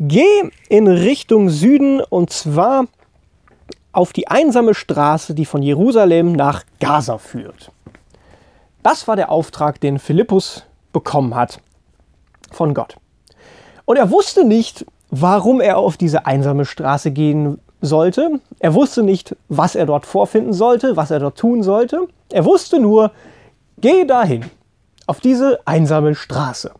geh in Richtung Süden und zwar auf die einsame Straße, die von Jerusalem nach Gaza führt. Das war der Auftrag, den Philippus bekommen hat von Gott. Und er wusste nicht, warum er auf diese einsame Straße gehen sollte. Er wusste nicht, was er dort vorfinden sollte, was er dort tun sollte. Er wusste nur, geh dahin, auf diese einsame Straße.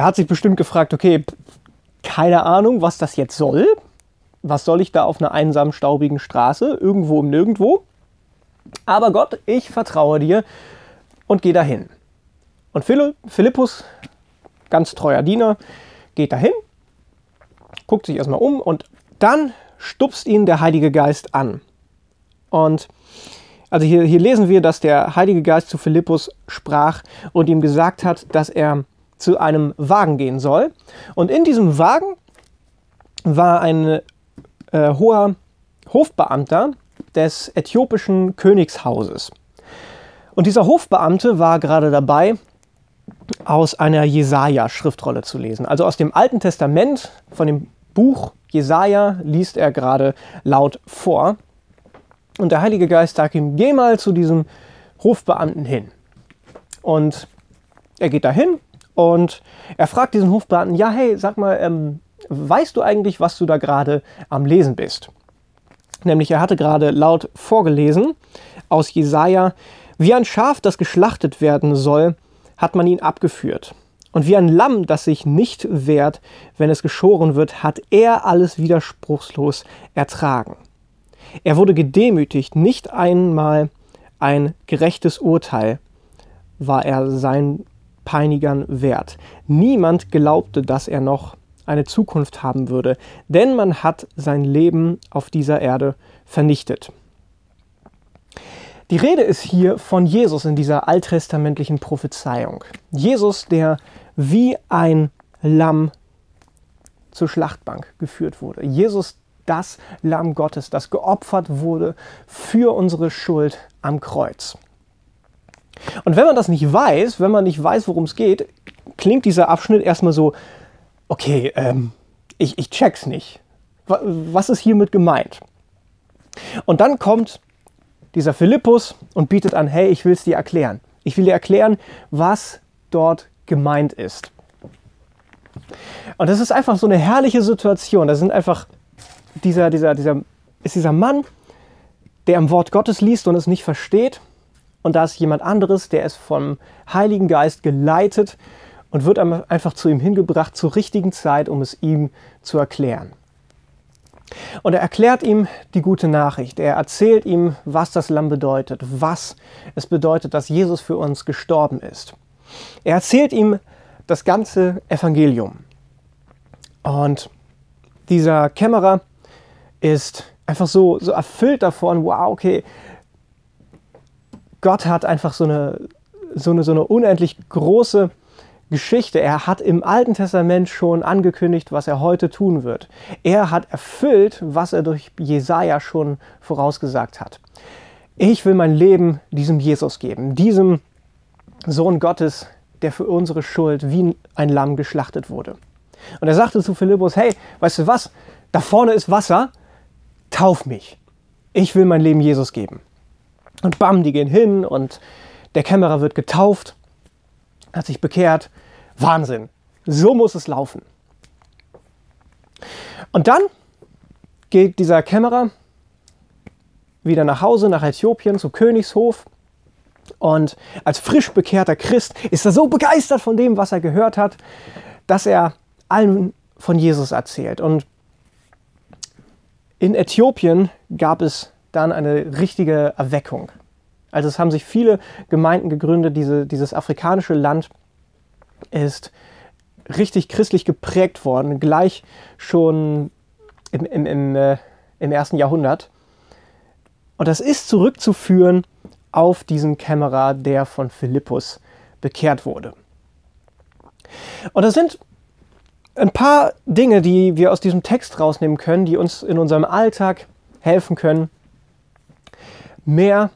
Er hat sich bestimmt gefragt, okay, keine Ahnung, was das jetzt soll. Was soll ich da auf einer einsamen, staubigen Straße, irgendwo im Nirgendwo? Aber Gott, ich vertraue dir und geh dahin. Und Philippus, ganz treuer Diener, geht dahin, guckt sich erstmal um und dann stupst ihn der Heilige Geist an. Und also hier, hier lesen wir, dass der Heilige Geist zu Philippus sprach und ihm gesagt hat, dass er zu einem Wagen gehen soll. Und in diesem Wagen war ein äh, hoher Hofbeamter des äthiopischen Königshauses. Und dieser Hofbeamte war gerade dabei, aus einer Jesaja-Schriftrolle zu lesen. Also aus dem Alten Testament, von dem Buch Jesaja, liest er gerade laut vor. Und der Heilige Geist sagt ihm: Geh mal zu diesem Hofbeamten hin. Und er geht dahin und er fragt diesen Hofbeamten: Ja, hey, sag mal, ähm, weißt du eigentlich, was du da gerade am Lesen bist? Nämlich, er hatte gerade laut vorgelesen aus Jesaja: Wie ein Schaf, das geschlachtet werden soll, hat man ihn abgeführt. Und wie ein Lamm, das sich nicht wehrt, wenn es geschoren wird, hat er alles widerspruchslos ertragen. Er wurde gedemütigt, nicht einmal ein gerechtes Urteil war er seinen Peinigern wert. Niemand glaubte, dass er noch eine Zukunft haben würde, denn man hat sein Leben auf dieser Erde vernichtet. Die Rede ist hier von Jesus in dieser alttestamentlichen Prophezeiung. Jesus, der wie ein Lamm zur Schlachtbank geführt wurde. Jesus, das Lamm Gottes, das geopfert wurde für unsere Schuld am Kreuz. Und wenn man das nicht weiß, wenn man nicht weiß, worum es geht, klingt dieser Abschnitt erstmal so, okay, ähm, ich, ich check's nicht. Was ist hiermit gemeint? Und dann kommt dieser Philippus und bietet an, hey, ich will es dir erklären. Ich will dir erklären, was dort gemeint ist. Und das ist einfach so eine herrliche Situation. Da sind einfach dieser, dieser, dieser, ist dieser Mann, der am Wort Gottes liest und es nicht versteht. Und da ist jemand anderes, der ist vom Heiligen Geist geleitet und wird einfach zu ihm hingebracht zur richtigen Zeit, um es ihm zu erklären. Und er erklärt ihm die gute Nachricht. Er erzählt ihm, was das Lamm bedeutet, was es bedeutet, dass Jesus für uns gestorben ist. Er erzählt ihm das ganze Evangelium. Und dieser Kämmerer ist einfach so, so erfüllt davon, wow, okay, Gott hat einfach so eine, so eine, so eine unendlich große Geschichte. Er hat im Alten Testament schon angekündigt, was er heute tun wird. Er hat erfüllt, was er durch Jesaja schon vorausgesagt hat. Ich will mein Leben diesem Jesus geben, diesem Sohn Gottes, der für unsere Schuld wie ein Lamm geschlachtet wurde. Und er sagte zu Philippus: Hey, weißt du was? Da vorne ist Wasser, tauf mich. Ich will mein Leben Jesus geben. Und bam, die gehen hin und der Kämmerer wird getauft hat sich bekehrt. Wahnsinn. So muss es laufen. Und dann geht dieser Kämmerer wieder nach Hause, nach Äthiopien, zu Königshof. Und als frisch bekehrter Christ ist er so begeistert von dem, was er gehört hat, dass er allen von Jesus erzählt. Und in Äthiopien gab es dann eine richtige Erweckung. Also es haben sich viele Gemeinden gegründet. Diese, dieses afrikanische Land ist richtig christlich geprägt worden, gleich schon im, im, im, äh, im ersten Jahrhundert. Und das ist zurückzuführen auf diesen Kämmerer, der von Philippus bekehrt wurde. Und das sind ein paar Dinge, die wir aus diesem Text rausnehmen können, die uns in unserem Alltag helfen können, mehr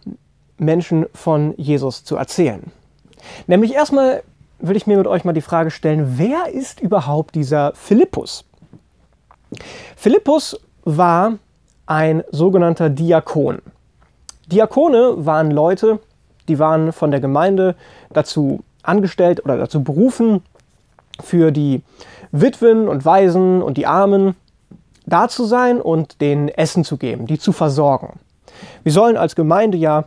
Menschen von Jesus zu erzählen. Nämlich erstmal will ich mir mit euch mal die Frage stellen, wer ist überhaupt dieser Philippus? Philippus war ein sogenannter Diakon. Diakone waren Leute, die waren von der Gemeinde dazu angestellt oder dazu berufen, für die Witwen und Waisen und die Armen da zu sein und denen Essen zu geben, die zu versorgen. Wir sollen als Gemeinde ja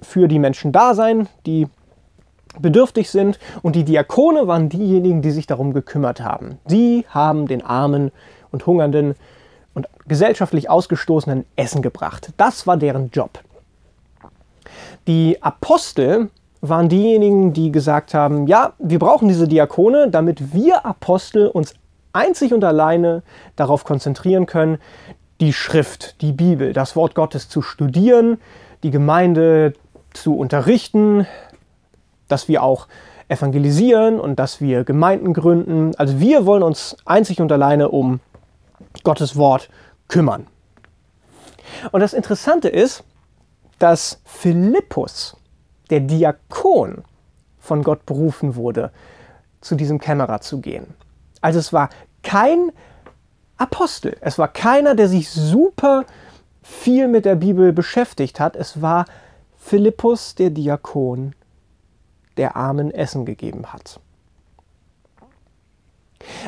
für die Menschen da sein, die bedürftig sind und die Diakone waren diejenigen, die sich darum gekümmert haben. Sie haben den Armen und Hungernden und gesellschaftlich Ausgestoßenen Essen gebracht. Das war deren Job. Die Apostel waren diejenigen, die gesagt haben, ja, wir brauchen diese Diakone, damit wir Apostel uns einzig und alleine darauf konzentrieren können, die Schrift, die Bibel, das Wort Gottes zu studieren, die Gemeinde zu unterrichten, dass wir auch evangelisieren und dass wir Gemeinden gründen. Also wir wollen uns einzig und alleine um Gottes Wort kümmern. Und das Interessante ist, dass Philippus, der Diakon, von Gott berufen wurde, zu diesem Kämmerer zu gehen. Also es war kein Apostel, es war keiner, der sich super viel mit der Bibel beschäftigt hat. Es war Philippus, der Diakon, der Armen Essen gegeben hat.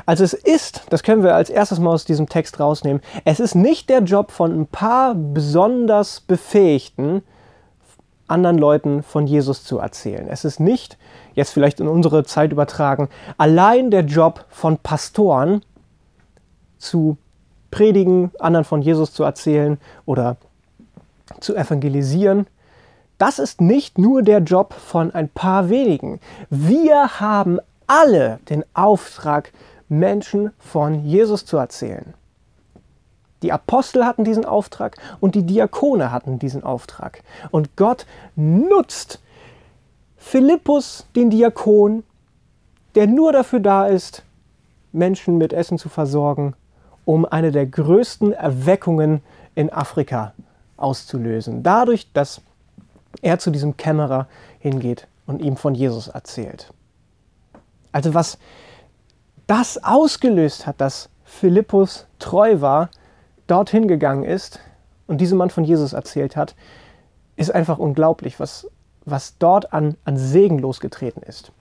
Also es ist, das können wir als erstes mal aus diesem Text rausnehmen, es ist nicht der Job von ein paar besonders befähigten anderen Leuten von Jesus zu erzählen. Es ist nicht, jetzt vielleicht in unsere Zeit übertragen, allein der Job von Pastoren zu predigen, anderen von Jesus zu erzählen oder zu evangelisieren. Das ist nicht nur der Job von ein paar wenigen. Wir haben alle den Auftrag, Menschen von Jesus zu erzählen. Die Apostel hatten diesen Auftrag und die Diakone hatten diesen Auftrag. Und Gott nutzt Philippus, den Diakon, der nur dafür da ist, Menschen mit Essen zu versorgen, um eine der größten Erweckungen in Afrika auszulösen. Dadurch, dass er zu diesem Kämmerer hingeht und ihm von Jesus erzählt. Also was das ausgelöst hat, dass Philippus treu war, dorthin gegangen ist und diesem Mann von Jesus erzählt hat, ist einfach unglaublich, was, was dort an, an Segen losgetreten ist.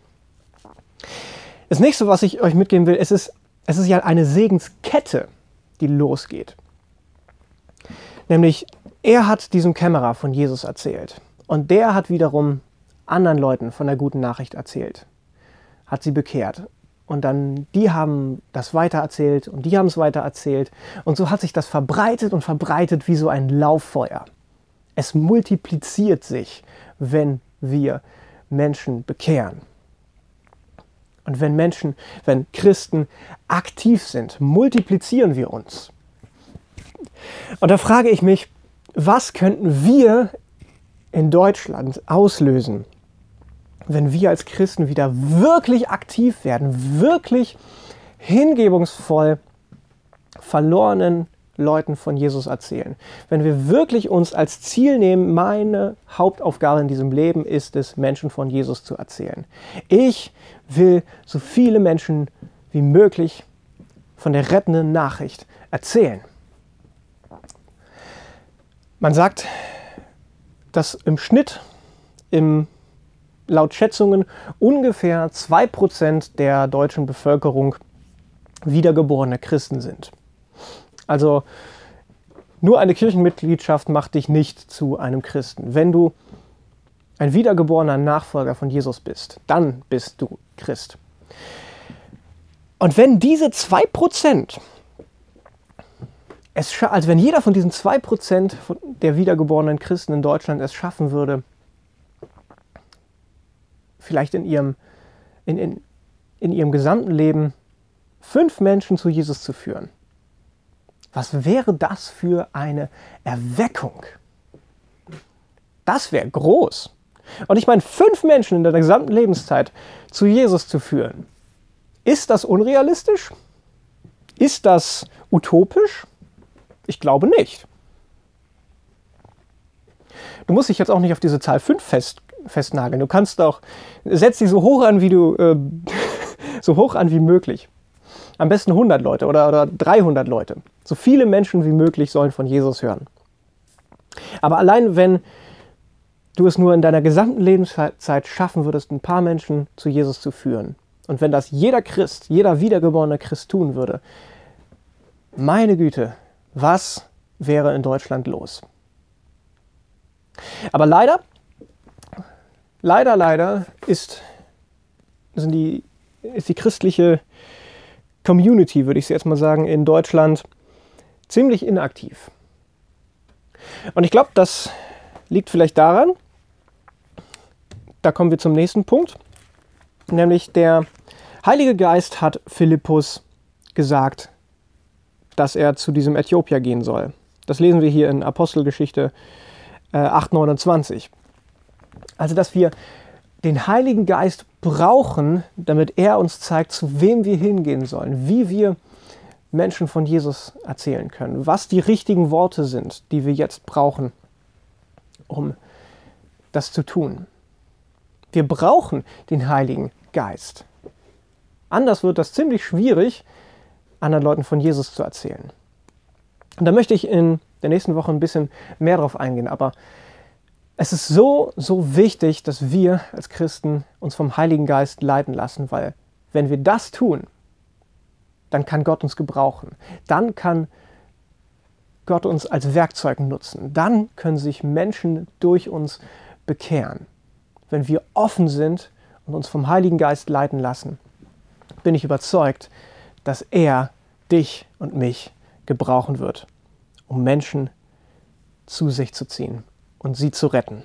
Das nächste, was ich euch mitgeben will, es ist, es ist ja eine Segenskette, die losgeht. Nämlich, er hat diesem Kämmerer von Jesus erzählt. Und der hat wiederum anderen Leuten von der guten Nachricht erzählt, hat sie bekehrt. Und dann, die haben das weitererzählt und die haben es weitererzählt. Und so hat sich das verbreitet und verbreitet wie so ein Lauffeuer. Es multipliziert sich, wenn wir Menschen bekehren. Und wenn Menschen, wenn Christen aktiv sind, multiplizieren wir uns. Und da frage ich mich, was könnten wir in Deutschland auslösen, wenn wir als Christen wieder wirklich aktiv werden, wirklich hingebungsvoll verlorenen Leuten von Jesus erzählen. Wenn wir wirklich uns als Ziel nehmen, meine Hauptaufgabe in diesem Leben ist es, Menschen von Jesus zu erzählen. Ich will so viele Menschen wie möglich von der rettenden Nachricht erzählen. Man sagt, dass im Schnitt im, laut Schätzungen ungefähr 2% der deutschen Bevölkerung wiedergeborene Christen sind. Also nur eine Kirchenmitgliedschaft macht dich nicht zu einem Christen. Wenn du ein wiedergeborener Nachfolger von Jesus bist, dann bist du Christ. Und wenn diese 2% es, also wenn jeder von diesen 2% der wiedergeborenen Christen in Deutschland es schaffen würde, vielleicht in ihrem, in, in, in ihrem gesamten Leben fünf Menschen zu Jesus zu führen, was wäre das für eine Erweckung? Das wäre groß. Und ich meine, fünf Menschen in der gesamten Lebenszeit zu Jesus zu führen, ist das unrealistisch? Ist das utopisch? Ich glaube nicht. Du musst dich jetzt auch nicht auf diese Zahl 5 fest, festnageln. Du kannst auch, setz sie so hoch an, wie du, äh, so hoch an wie möglich. Am besten 100 Leute oder, oder 300 Leute. So viele Menschen wie möglich sollen von Jesus hören. Aber allein wenn du es nur in deiner gesamten Lebenszeit schaffen würdest, ein paar Menschen zu Jesus zu führen, und wenn das jeder Christ, jeder wiedergeborene Christ tun würde, meine Güte, was wäre in Deutschland los? Aber leider, leider, leider ist, sind die, ist die christliche Community, würde ich jetzt mal sagen, in Deutschland ziemlich inaktiv. Und ich glaube, das liegt vielleicht daran, da kommen wir zum nächsten Punkt, nämlich der Heilige Geist hat Philippus gesagt, dass er zu diesem Äthiopier gehen soll. Das lesen wir hier in Apostelgeschichte äh, 8,29. Also, dass wir den Heiligen Geist brauchen, damit er uns zeigt, zu wem wir hingehen sollen, wie wir Menschen von Jesus erzählen können, was die richtigen Worte sind, die wir jetzt brauchen, um das zu tun. Wir brauchen den Heiligen Geist. Anders wird das ziemlich schwierig, anderen Leuten von Jesus zu erzählen. Und da möchte ich in der nächsten Woche ein bisschen mehr drauf eingehen, aber es ist so, so wichtig, dass wir als Christen uns vom Heiligen Geist leiten lassen, weil wenn wir das tun, dann kann Gott uns gebrauchen. Dann kann Gott uns als Werkzeug nutzen. Dann können sich Menschen durch uns bekehren. Wenn wir offen sind und uns vom Heiligen Geist leiten lassen, bin ich überzeugt, dass er dich und mich gebrauchen wird, um Menschen zu sich zu ziehen und sie zu retten.